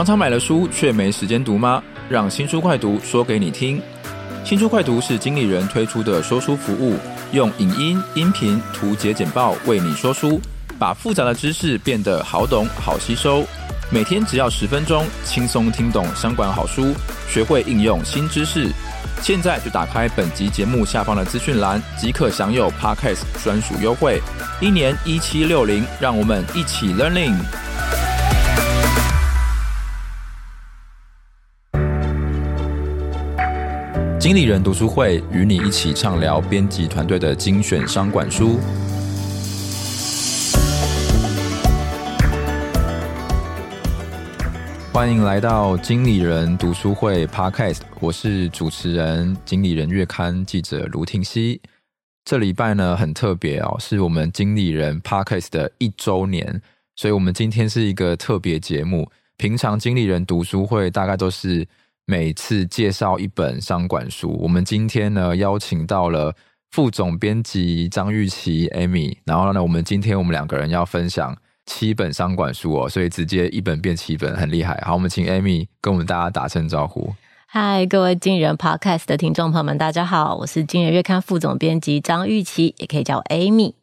常常买了书却没时间读吗？让新书快读说给你听。新书快读是经理人推出的说书服务，用影音、音频、图解简报为你说书，把复杂的知识变得好懂、好吸收。每天只要十分钟，轻松听懂商管好书，学会应用新知识。现在就打开本集节目下方的资讯栏，即可享有 Podcast 专属优惠，一年一七六零，让我们一起 Learning。经理人读书会与你一起畅聊编辑团队的精选商管书。欢迎来到经理人读书会 Podcast，我是主持人经理人月刊记者卢廷熙。这礼拜呢很特别哦，是我们经理人 Podcast 的一周年，所以我们今天是一个特别节目。平常经理人读书会大概都是。每次介绍一本商管书，我们今天呢邀请到了副总编辑张玉琪 Amy，然后呢，我们今天我们两个人要分享七本商管书哦，所以直接一本变七本，很厉害。好，我们请 Amy 跟我们大家打声招呼。嗨，各位经理人 Podcast 的听众朋友们，大家好，我是经理人月刊副总编辑张玉琪，也可以叫我 Amy。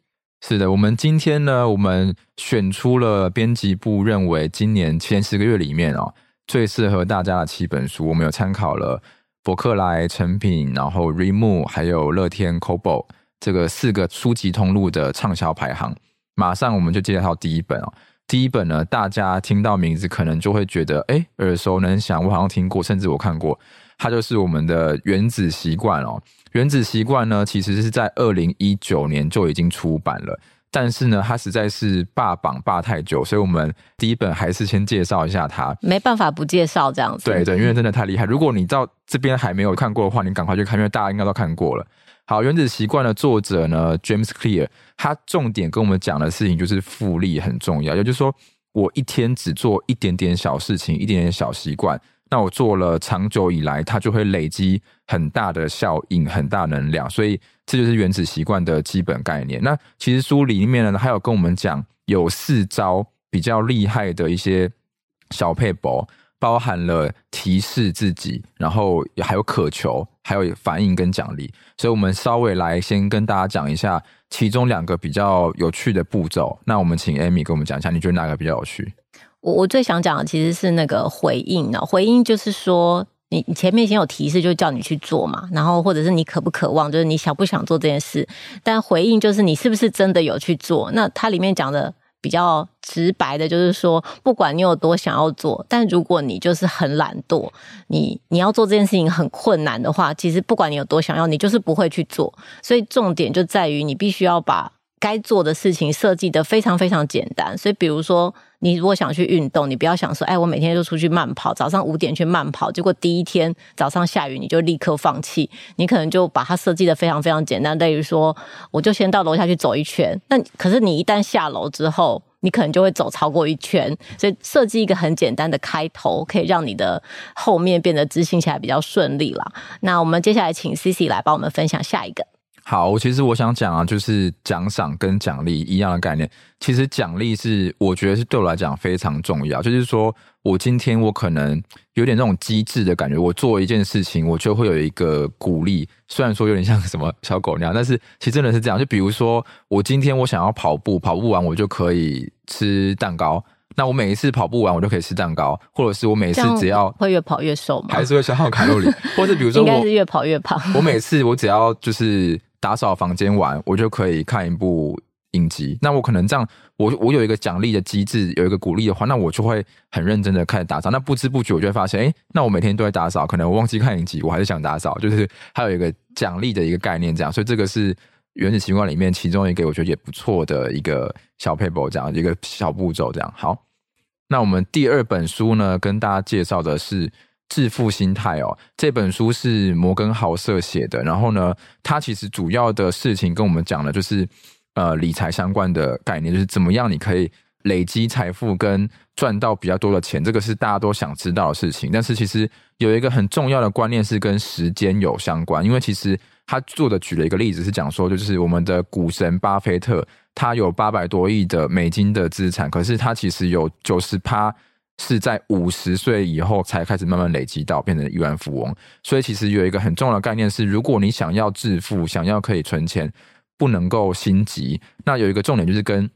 是的，我们今天呢，我们选出了编辑部认为今年前十个月里面哦。最适合大家的七本书，我们有参考了博客来、诚品，然后 Remo 还有乐天、Kobo 这个四个书籍通路的畅销排行。马上我们就介绍第一本哦。第一本呢，大家听到名字可能就会觉得哎耳熟能详，我好像听过，甚至我看过。它就是我们的《原子习惯》哦。《原子习惯》呢，其实是在二零一九年就已经出版了。但是呢，他实在是霸榜霸太久，所以我们第一本还是先介绍一下他。没办法不介绍这样子。对对，因为真的太厉害。如果你到这边还没有看过的话，你赶快去看，因为大家应该都看过了。好，《原子习惯》的作者呢，James Clear，他重点跟我们讲的事情就是复利很重要，也就是说，我一天只做一点点小事情，一点点小习惯。那我做了长久以来，它就会累积很大的效应，很大能量，所以这就是原子习惯的基本概念。那其实书里面呢，还有跟我们讲有四招比较厉害的一些小撇步，包含了提示自己，然后还有渴求，还有反应跟奖励。所以我们稍微来先跟大家讲一下其中两个比较有趣的步骤。那我们请 Amy 跟我们讲一下，你觉得哪个比较有趣？我我最想讲的其实是那个回应呢，回应就是说，你你前面先有提示，就叫你去做嘛，然后或者是你渴不渴望，就是你想不想做这件事，但回应就是你是不是真的有去做。那它里面讲的比较直白的，就是说，不管你有多想要做，但如果你就是很懒惰，你你要做这件事情很困难的话，其实不管你有多想要，你就是不会去做。所以重点就在于你必须要把该做的事情设计得非常非常简单。所以比如说。你如果想去运动，你不要想说，哎，我每天就出去慢跑，早上五点去慢跑，结果第一天早上下雨，你就立刻放弃。你可能就把它设计得非常非常简单，例如说，我就先到楼下去走一圈。那可是你一旦下楼之后，你可能就会走超过一圈。所以设计一个很简单的开头，可以让你的后面变得执行起来比较顺利啦。那我们接下来请 C C 来帮我们分享下一个。好，其实我想讲啊，就是奖赏跟奖励一样的概念。其实奖励是，我觉得是对我来讲非常重要。就是说我今天我可能有点那种机智的感觉，我做一件事情，我就会有一个鼓励。虽然说有点像什么小狗那样，但是其实真的是这样。就比如说，我今天我想要跑步，跑步完我就可以吃蛋糕。那我每一次跑步完，我就可以吃蛋糕，或者是我每次只要会越跑越瘦吗？还是会消耗卡路里？或者比如说，应该是越跑越胖。我每次我只要就是。打扫房间完，我就可以看一部影集。那我可能这样，我我有一个奖励的机制，有一个鼓励的话，那我就会很认真的开始打扫。那不知不觉，我就会发现，哎、那我每天都在打扫，可能我忘记看影集，我还是想打扫，就是还有一个奖励的一个概念，这样。所以这个是原始习惯里面其中一个我觉得也不错的一个小 paper，，这样一个小步骤，这样。好，那我们第二本书呢，跟大家介绍的是。致富心态哦，这本书是摩根豪瑟写的。然后呢，他其实主要的事情跟我们讲的就是呃理财相关的概念，就是怎么样你可以累积财富跟赚到比较多的钱，这个是大家都想知道的事情。但是其实有一个很重要的观念是跟时间有相关，因为其实他做的举了一个例子是讲说，就是我们的股神巴菲特，他有八百多亿的美金的资产，可是他其实有九十趴。是在五十岁以后才开始慢慢累积到变成亿万富翁。所以其实有一个很重要的概念是，如果你想要致富，想要可以存钱，不能够心急。那有一个重点就是跟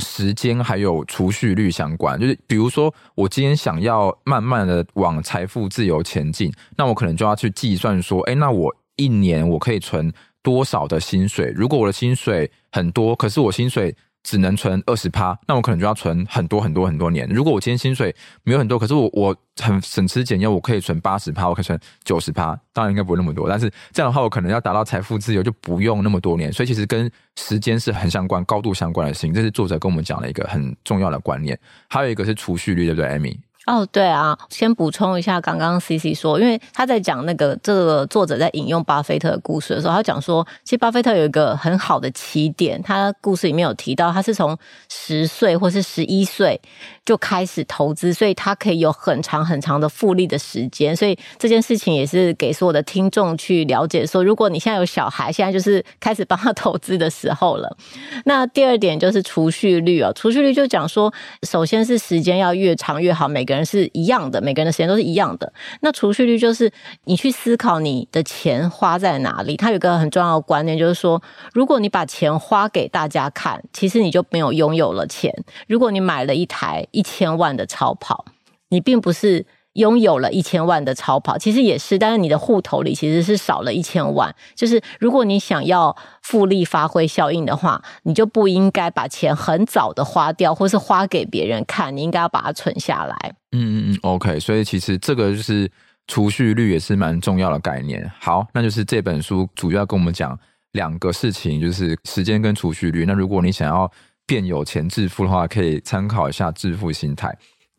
时间还有储蓄率相关。就是比如说，我今天想要慢慢的往财富自由前进，那我可能就要去计算说，哎，那我一年我可以存多少的薪水？如果我的薪水很多，可是我薪水只能存二十趴，那我可能就要存很多很多很多年。如果我今天薪水没有很多，可是我我很省吃俭用，我可以存八十趴，我可以存九十趴，当然应该不会那么多。但是这样的话，我可能要达到财富自由就不用那么多年。所以其实跟时间是很相关、高度相关的事情。这是作者跟我们讲了一个很重要的观念。还有一个是储蓄率，对不对艾米哦，对啊，先补充一下，刚刚 CC 说，因为他在讲那个这个作者在引用巴菲特的故事的时候，他讲说，其实巴菲特有一个很好的起点，他故事里面有提到，他是从十岁或是十一岁就开始投资，所以他可以有很长很长的复利的时间，所以这件事情也是给所有的听众去了解说，如果你现在有小孩，现在就是开始帮他投资的时候了。那第二点就是储蓄率哦，储蓄率就讲说，首先是时间要越长越好，每个人是一样的，每个人的时间都是一样的。那储蓄率就是你去思考你的钱花在哪里。它有一个很重要的观念，就是说，如果你把钱花给大家看，其实你就没有拥有了钱。如果你买了一台一千万的超跑，你并不是。拥有了一千万的超跑，其实也是，但是你的户头里其实是少了一千万。就是如果你想要复利发挥效应的话，你就不应该把钱很早的花掉，或是花给别人看，你应该要把它存下来。嗯嗯嗯，OK。所以其实这个就是储蓄率也是蛮重要的概念。好，那就是这本书主要跟我们讲两个事情，就是时间跟储蓄率。那如果你想要变有钱致富的话，可以参考一下《致富心态》。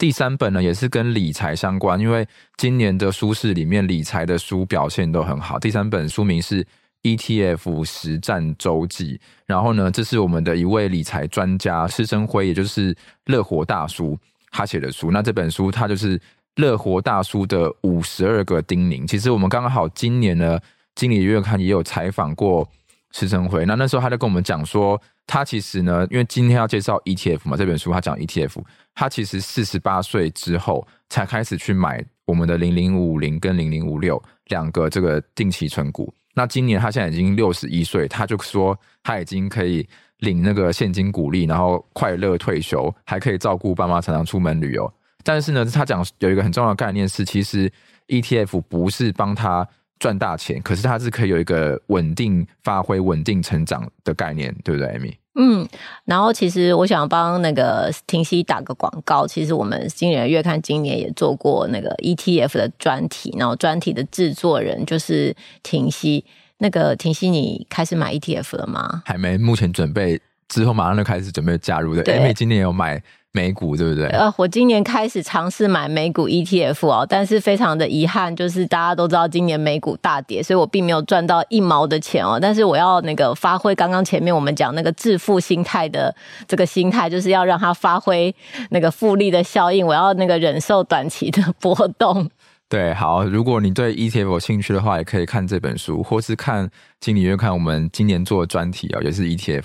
第三本呢，也是跟理财相关，因为今年的书市里面理财的书表现都很好。第三本书名是《ETF 实战周记》，然后呢，这是我们的一位理财专家施生辉，也就是乐活大叔他写的书。那这本书他就是乐活大叔的五十二个叮咛。其实我们刚好今年呢，经理月刊也有采访过施升辉，那那时候他就跟我们讲说。他其实呢，因为今天要介绍 ETF 嘛，这本书他讲 ETF，他其实四十八岁之后才开始去买我们的零零五零跟零零五六两个这个定期存股。那今年他现在已经六十一岁，他就说他已经可以领那个现金股利，然后快乐退休，还可以照顾爸妈，常常出门旅游。但是呢，他讲有一个很重要的概念是，其实 ETF 不是帮他。赚大钱，可是它是可以有一个稳定发挥、稳定成长的概念，对不对，Amy？嗯，然后其实我想帮那个婷熙打个广告。其实我们经理人月刊今年也做过那个 ETF 的专题，然后专题的制作人就是婷熙。那个婷熙，你开始买 ETF 了吗？还没，目前准备之后马上就开始准备加入的。对，Amy 今年有买。美股对不对？呃，我今年开始尝试买美股 ETF 哦，但是非常的遗憾，就是大家都知道今年美股大跌，所以我并没有赚到一毛的钱哦。但是我要那个发挥刚刚前面我们讲那个致富心态的这个心态，就是要让它发挥那个复利的效应。我要那个忍受短期的波动。对，好，如果你对 ETF 有兴趣的话，也可以看这本书，或是看经理月刊我们今年做的专题啊，也是 ETF。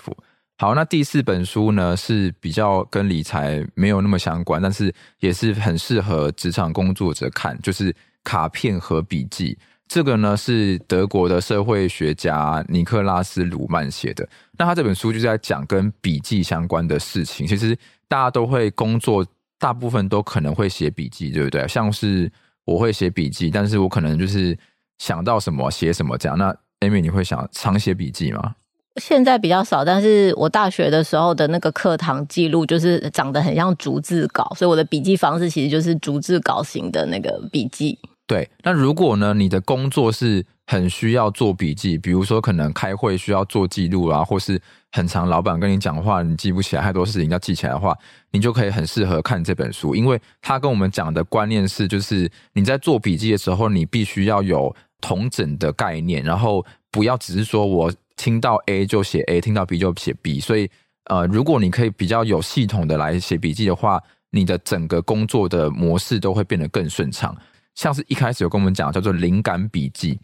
好，那第四本书呢，是比较跟理财没有那么相关，但是也是很适合职场工作者看，就是卡片和笔记。这个呢是德国的社会学家尼克拉斯鲁曼写的。那他这本书就是在讲跟笔记相关的事情。其实大家都会工作，大部分都可能会写笔记，对不对？像是我会写笔记，但是我可能就是想到什么写什么这样。那 Amy，你会想常写笔记吗？现在比较少，但是我大学的时候的那个课堂记录就是长得很像逐字稿，所以我的笔记方式其实就是逐字稿型的那个笔记。对，那如果呢，你的工作是很需要做笔记，比如说可能开会需要做记录啊，或是很长老板跟你讲话，你记不起来太多事情要记起来的话，你就可以很适合看这本书，因为他跟我们讲的观念是，就是你在做笔记的时候，你必须要有同整的概念，然后不要只是说我。听到 A 就写 A，听到 B 就写 B，所以呃，如果你可以比较有系统的来写笔记的话，你的整个工作的模式都会变得更顺畅。像是一开始有跟我们讲叫做灵感笔记，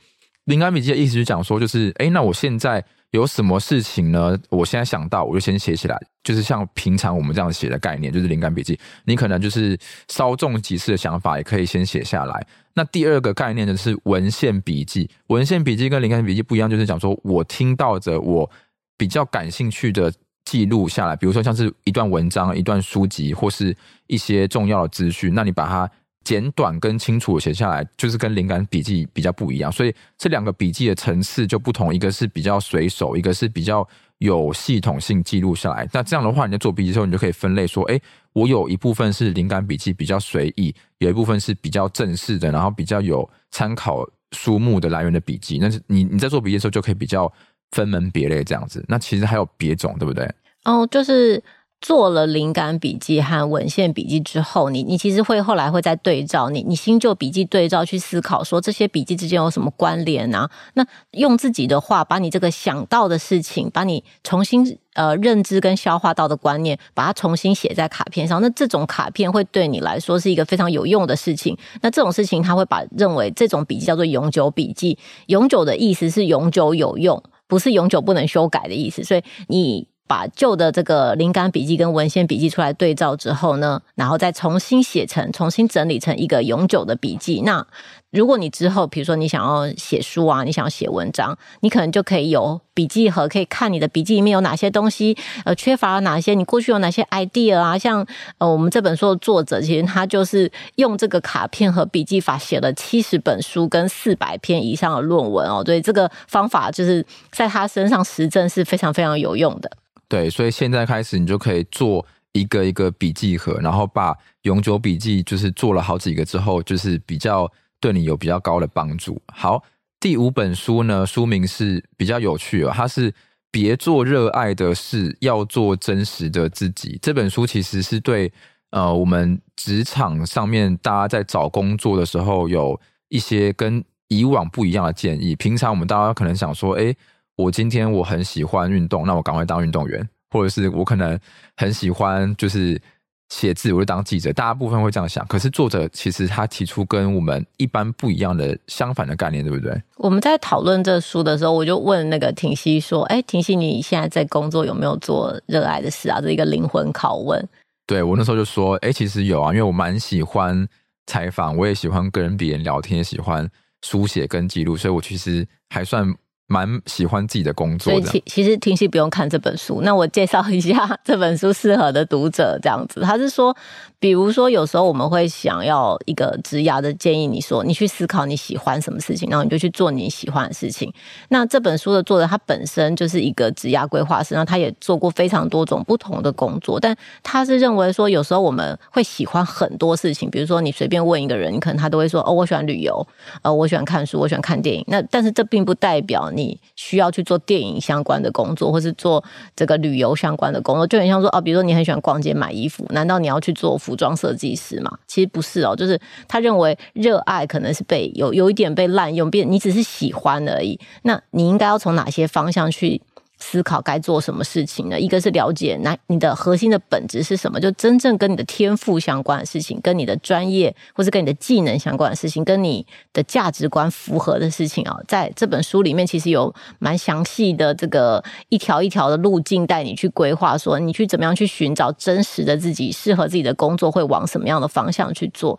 灵感笔记的意思是讲说，就是哎，那我现在有什么事情呢？我现在想到，我就先写起来，就是像平常我们这样写的概念，就是灵感笔记。你可能就是稍纵即逝的想法，也可以先写下来。那第二个概念呢是文献笔记，文献笔记跟灵感笔记不一样，就是讲说我听到着我比较感兴趣的记录下来，比如说像是一段文章、一段书籍或是一些重要的资讯，那你把它简短跟清楚写下来，就是跟灵感笔记比较不一样。所以这两个笔记的层次就不同，一个是比较随手，一个是比较有系统性记录下来。那这样的话，你在做笔记的时候，你就可以分类说，哎。我有一部分是灵感笔记，比较随意；有一部分是比较正式的，然后比较有参考书目的来源的笔记。那是你你在做笔记的时候，就可以比较分门别类这样子。那其实还有别种，对不对？哦，就是。做了灵感笔记和文献笔记之后，你你其实会后来会再对照你你新旧笔记对照去思考，说这些笔记之间有什么关联啊？那用自己的话，把你这个想到的事情，把你重新呃认知跟消化到的观念，把它重新写在卡片上。那这种卡片会对你来说是一个非常有用的事情。那这种事情，他会把认为这种笔记叫做永久笔记。永久的意思是永久有用，不是永久不能修改的意思。所以你。把旧的这个灵感笔记跟文献笔记出来对照之后呢，然后再重新写成、重新整理成一个永久的笔记。那如果你之后，比如说你想要写书啊，你想要写文章，你可能就可以有笔记盒，可以看你的笔记里面有哪些东西，呃，缺乏了哪些，你过去有哪些 idea 啊？像呃，我们这本书的作者，其实他就是用这个卡片和笔记法写了七十本书跟四百篇以上的论文哦。所以这个方法就是在他身上实证是非常非常有用的。对，所以现在开始，你就可以做一个一个笔记盒，然后把永久笔记就是做了好几个之后，就是比较对你有比较高的帮助。好，第五本书呢，书名是比较有趣哦，它是别做热爱的事，要做真实的自己。这本书其实是对呃我们职场上面大家在找工作的时候有一些跟以往不一样的建议。平常我们大家可能想说，哎。我今天我很喜欢运动，那我赶快当运动员，或者是我可能很喜欢就是写字，我就当记者。大部分会这样想，可是作者其实他提出跟我们一般不一样的相反的概念，对不对？我们在讨论这书的时候，我就问那个婷熙说：“哎，婷熙，你现在在工作有没有做热爱的事啊？”这一个灵魂拷问。对，我那时候就说：“哎，其实有啊，因为我蛮喜欢采访，我也喜欢跟别人聊天，也喜欢书写跟记录，所以我其实还算。”蛮喜欢自己的工作的，所以其其实听戏不用看这本书。那我介绍一下这本书适合的读者，这样子，他是说，比如说有时候我们会想要一个职涯的建议，你说你去思考你喜欢什么事情，然后你就去做你喜欢的事情。那这本书的作者他本身就是一个职涯规划师，然后他也做过非常多种不同的工作，但他是认为说有时候我们会喜欢很多事情，比如说你随便问一个人，你可能他都会说哦，我喜欢旅游，呃，我喜欢看书，我喜欢看电影。那但是这并不代表你。你需要去做电影相关的工作，或是做这个旅游相关的工作，就很像说哦，比如说你很喜欢逛街买衣服，难道你要去做服装设计师吗？其实不是哦，就是他认为热爱可能是被有有一点被滥用，变你只是喜欢而已。那你应该要从哪些方向去？思考该做什么事情呢？一个是了解那你的核心的本质是什么，就真正跟你的天赋相关的事情，跟你的专业或是跟你的技能相关的事情，跟你的价值观符合的事情啊，在这本书里面其实有蛮详细的这个一条一条的路径带你去规划，说你去怎么样去寻找真实的自己，适合自己的工作会往什么样的方向去做，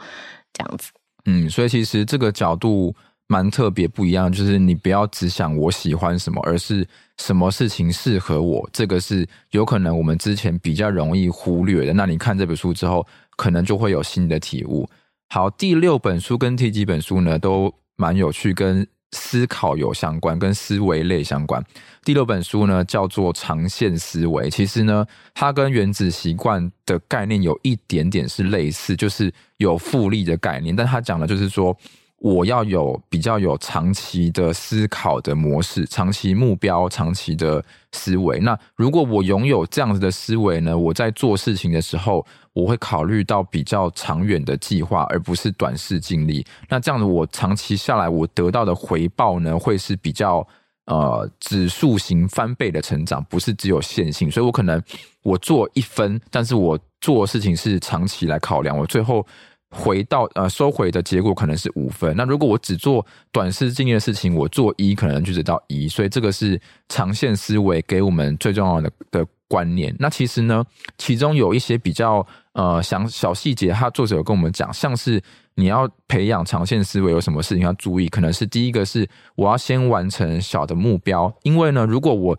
这样子。嗯，所以其实这个角度。蛮特别不一样，就是你不要只想我喜欢什么，而是什么事情适合我。这个是有可能我们之前比较容易忽略的。那你看这本书之后，可能就会有新的体悟。好，第六本书跟第几本书呢，都蛮有趣，跟思考有相关，跟思维类相关。第六本书呢叫做长线思维，其实呢，它跟原子习惯的概念有一点点是类似，就是有复利的概念，但它讲的就是说。我要有比较有长期的思考的模式，长期目标，长期的思维。那如果我拥有这样子的思维呢？我在做事情的时候，我会考虑到比较长远的计划，而不是短视尽力。那这样子，我长期下来，我得到的回报呢，会是比较呃指数型翻倍的成长，不是只有线性。所以我可能我做一分，但是我做事情是长期来考量，我最后。回到呃收回的结果可能是五分。那如果我只做短视经验的事情，我做一可能就只到一。所以这个是长线思维给我们最重要的的观念。那其实呢，其中有一些比较呃想小细节，他作者有跟我们讲，像是你要培养长线思维，有什么事情要注意？可能是第一个是我要先完成小的目标，因为呢，如果我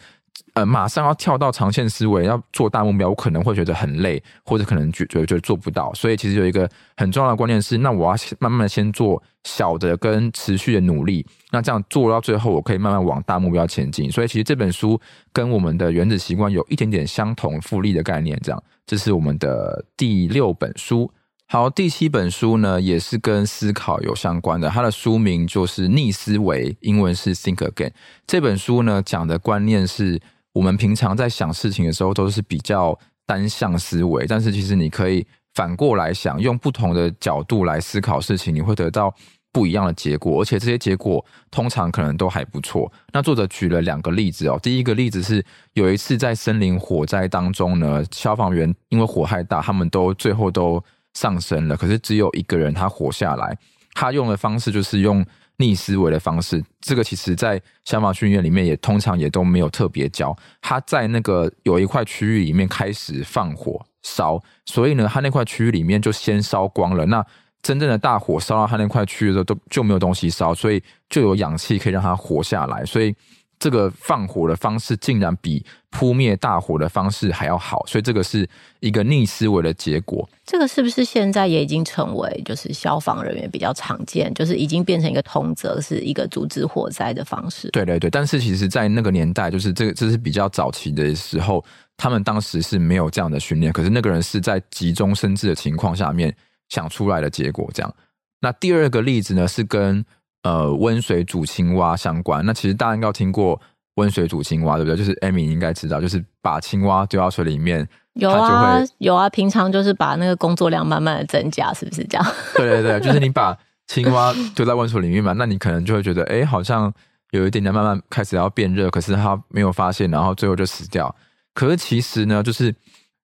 呃，马上要跳到长线思维，要做大目标，我可能会觉得很累，或者可能觉觉得做不到。所以其实有一个很重要的观念是，那我要慢慢先做小的跟持续的努力，那这样做到最后，我可以慢慢往大目标前进。所以其实这本书跟我们的原子习惯有一点点相同复利的概念。这样，这是我们的第六本书。好，第七本书呢，也是跟思考有相关的，它的书名就是逆思维，英文是 Think Again。这本书呢，讲的观念是。我们平常在想事情的时候都是比较单向思维，但是其实你可以反过来想，用不同的角度来思考事情，你会得到不一样的结果，而且这些结果通常可能都还不错。那作者举了两个例子哦，第一个例子是有一次在森林火灾当中呢，消防员因为火害大，他们都最后都丧生了，可是只有一个人他活下来，他用的方式就是用。逆思维的方式，这个其实在消防训练里面也通常也都没有特别教。他在那个有一块区域里面开始放火烧，所以呢，他那块区域里面就先烧光了。那真正的大火烧到他那块区域的时候，都就没有东西烧，所以就有氧气可以让它活下来。所以。这个放火的方式竟然比扑灭大火的方式还要好，所以这个是一个逆思维的结果。这个是不是现在也已经成为就是消防人员比较常见，就是已经变成一个通则，是一个阻止火灾的方式？对对对，但是其实，在那个年代，就是这个这是比较早期的时候，他们当时是没有这样的训练，可是那个人是在急中生智的情况下面想出来的结果。这样，那第二个例子呢，是跟。呃，温水煮青蛙相关。那其实大家应该有听过温水煮青蛙，对不对？就是 Amy 应该知道，就是把青蛙丢到水里面，有啊，有啊。平常就是把那个工作量慢慢的增加，是不是这样？对 对对，就是你把青蛙丢在温水里面嘛，那你可能就会觉得，哎，好像有一点点慢慢开始要变热，可是它没有发现，然后最后就死掉。可是其实呢，就是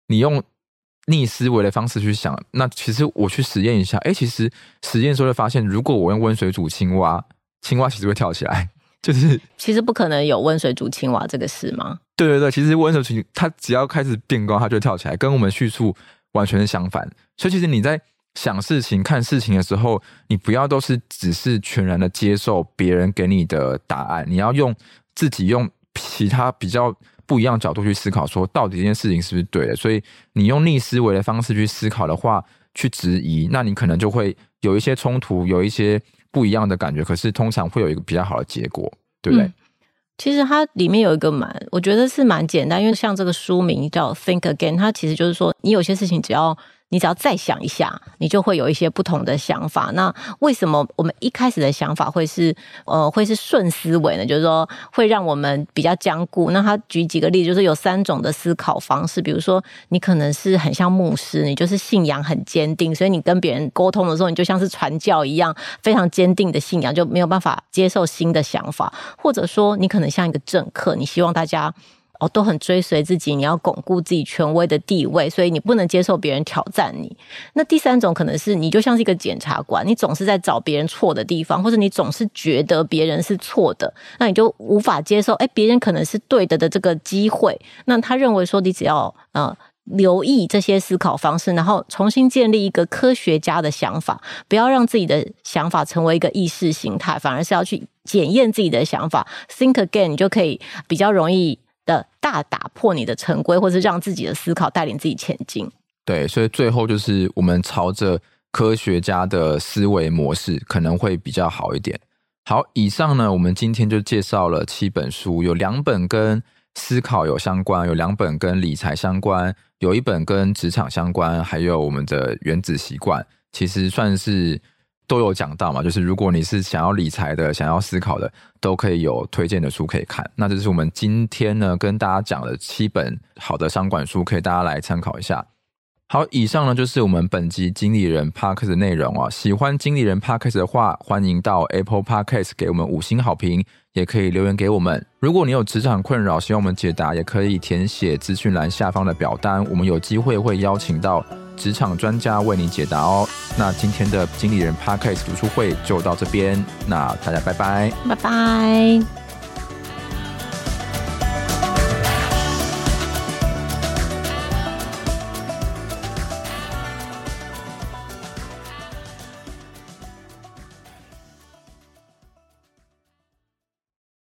你用。逆思维的方式去想，那其实我去实验一下，哎、欸，其实实验时候就发现，如果我用温水煮青蛙，青蛙其实会跳起来，就是 其实不可能有温水煮青蛙这个事吗？对对对，其实温水煮它只要开始变高，它就会跳起来，跟我们叙述完全是相反。所以其实你在想事情、看事情的时候，你不要都是只是全然的接受别人给你的答案，你要用自己用其他比较。不一样角度去思考，说到底这件事情是不是对的？所以你用逆思维的方式去思考的话，去质疑，那你可能就会有一些冲突，有一些不一样的感觉。可是通常会有一个比较好的结果，对不对？其实它里面有一个蛮，我觉得是蛮简单，因为像这个书名叫《Think Again》，它其实就是说，你有些事情只要。你只要再想一下，你就会有一些不同的想法。那为什么我们一开始的想法会是呃会是顺思维呢？就是说会让我们比较僵固。那他举几个例子，就是有三种的思考方式。比如说，你可能是很像牧师，你就是信仰很坚定，所以你跟别人沟通的时候，你就像是传教一样，非常坚定的信仰，就没有办法接受新的想法。或者说，你可能像一个政客，你希望大家。哦，都很追随自己，你要巩固自己权威的地位，所以你不能接受别人挑战你。那第三种可能是你就像是一个检察官，你总是在找别人错的地方，或者你总是觉得别人是错的，那你就无法接受，哎，别人可能是对的的这个机会。那他认为说，你只要呃留意这些思考方式，然后重新建立一个科学家的想法，不要让自己的想法成为一个意识形态，反而是要去检验自己的想法，think again，你就可以比较容易。的大打破你的成规，或是让自己的思考带领自己前进。对，所以最后就是我们朝着科学家的思维模式，可能会比较好一点。好，以上呢，我们今天就介绍了七本书，有两本跟思考有相关，有两本跟理财相关，有一本跟职场相关，还有我们的原子习惯，其实算是。都有讲到嘛，就是如果你是想要理财的、想要思考的，都可以有推荐的书可以看。那这是我们今天呢跟大家讲的七本好的商管书，可以大家来参考一下。好，以上呢就是我们本集经理人 Podcast 的内容啊。喜欢经理人 Podcast 的话，欢迎到 Apple Parkes 给我们五星好评，也可以留言给我们。如果你有职场困扰，希望我们解答，也可以填写资讯栏下方的表单，我们有机会会邀请到。职场专家为你解答哦。那今天的经理人 Podcast 读书会就到这边，那大家拜拜，拜拜。